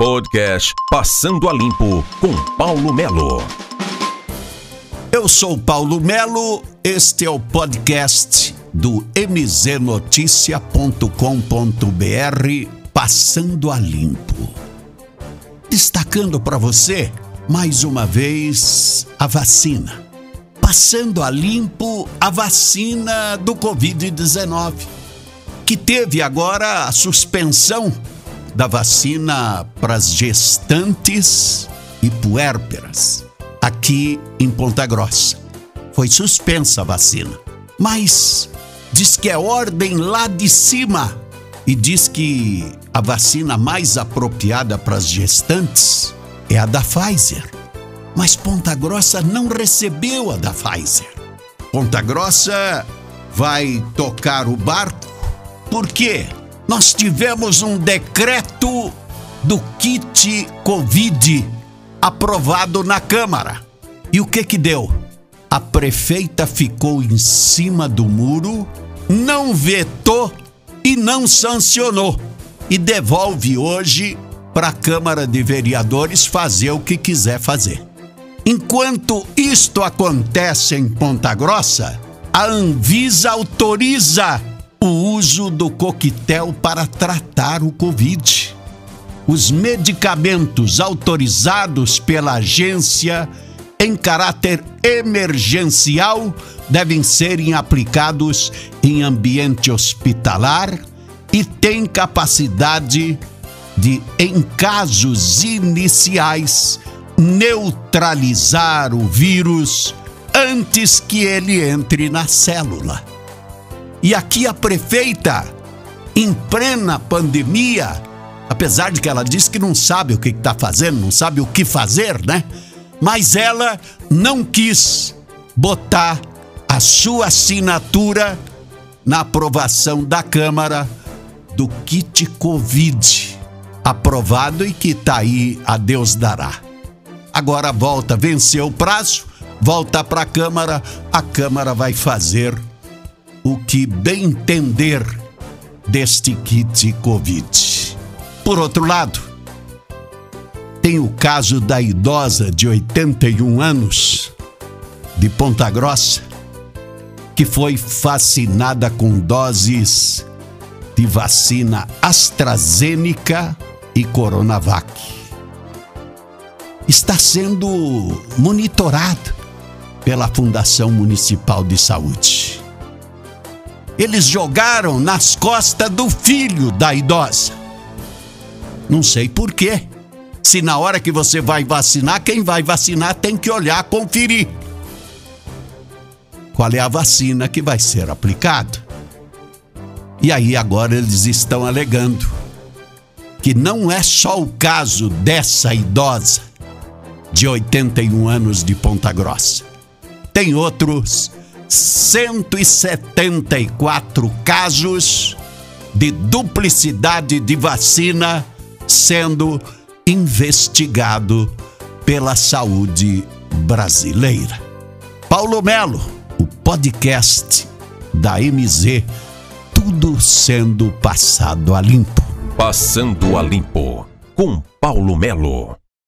Podcast Passando a Limpo com Paulo Melo. Eu sou Paulo Melo, este é o podcast do mznoticia.com.br Passando a Limpo. Destacando para você, mais uma vez, a vacina. Passando a limpo a vacina do Covid-19, que teve agora a suspensão da vacina para as gestantes e puérperas, aqui em Ponta Grossa. Foi suspensa a vacina, mas diz que é ordem lá de cima e diz que a vacina mais apropriada para as gestantes é a da Pfizer. Mas Ponta Grossa não recebeu a da Pfizer. Ponta Grossa vai tocar o barco. Por quê? Nós tivemos um decreto do kit Covid aprovado na Câmara. E o que que deu? A prefeita ficou em cima do muro, não vetou e não sancionou. E devolve hoje para a Câmara de Vereadores fazer o que quiser fazer. Enquanto isto acontece em Ponta Grossa, a Anvisa autoriza o uso do coquetel para tratar o Covid. Os medicamentos autorizados pela agência em caráter emergencial devem serem aplicados em ambiente hospitalar e têm capacidade de, em casos iniciais, neutralizar o vírus antes que ele entre na célula. E aqui a prefeita, em plena pandemia, apesar de que ela diz que não sabe o que está fazendo, não sabe o que fazer, né? Mas ela não quis botar a sua assinatura na aprovação da Câmara do kit Covid, aprovado e que está aí a Deus dará. Agora volta, venceu o prazo, volta para a Câmara, a Câmara vai fazer o que bem entender deste kit Covid. Por outro lado, tem o caso da idosa de 81 anos, de Ponta Grossa, que foi vacinada com doses de vacina AstraZeneca e Coronavac. Está sendo monitorado pela Fundação Municipal de Saúde eles jogaram nas costas do filho da idosa. Não sei por quê. Se na hora que você vai vacinar, quem vai vacinar tem que olhar, conferir. Qual é a vacina que vai ser aplicada? E aí agora eles estão alegando que não é só o caso dessa idosa de 81 anos de Ponta Grossa. Tem outros 174 casos de duplicidade de vacina sendo investigado pela saúde brasileira. Paulo Melo, o podcast da MZ, tudo sendo passado a limpo. Passando a limpo com Paulo Melo.